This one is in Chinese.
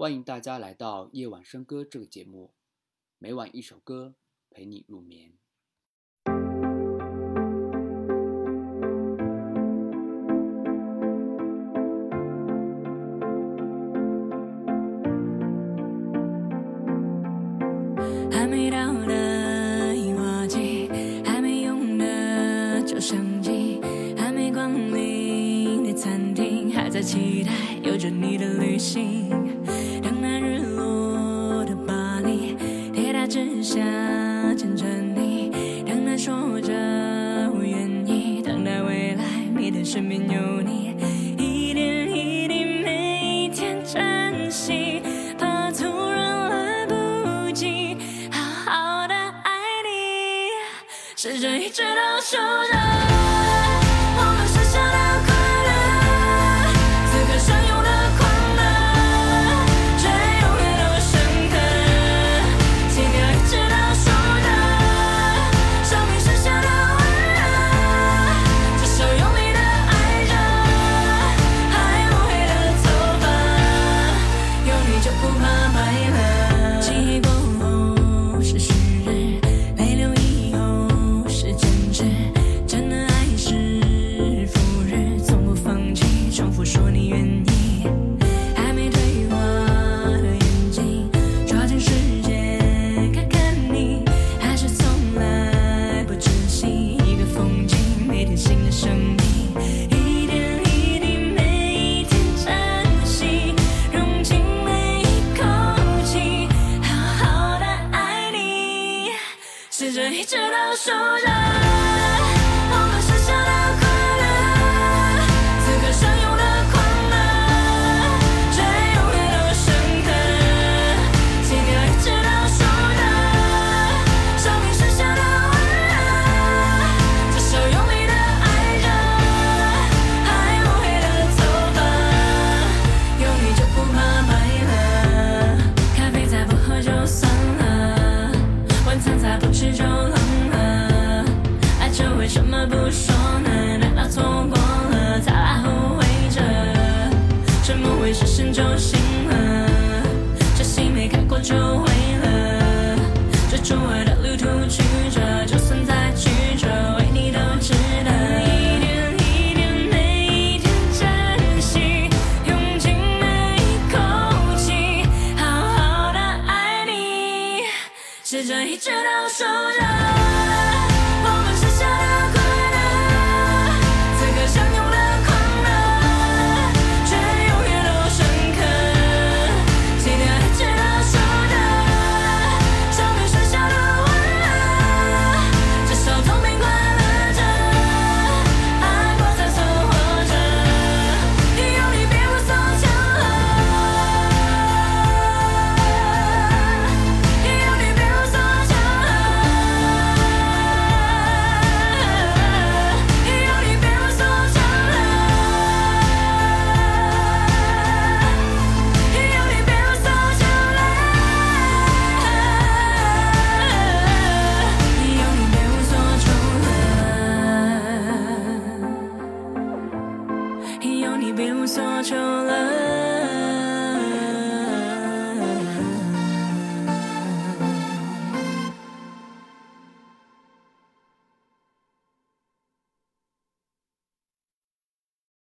欢迎大家来到夜晚笙歌这个节目，每晚一首歌陪你入眠。还没到的樱花季，还没用的照相机，还没光临的餐厅，还在期待有着你的旅行。只想牵着你，当他说着我愿意，等待未来，你的身边有你，一点一滴，每一天珍惜，怕突然来不及好好的爱你，试着一直都守着着一直沉默会实现就醒了，这心没开过就毁了。追逐我的旅途曲折，就算再曲折，为你都值得。一点一点，每一天珍惜，用尽每一口气，好好的爱你，试着一直倒数着别无所求了。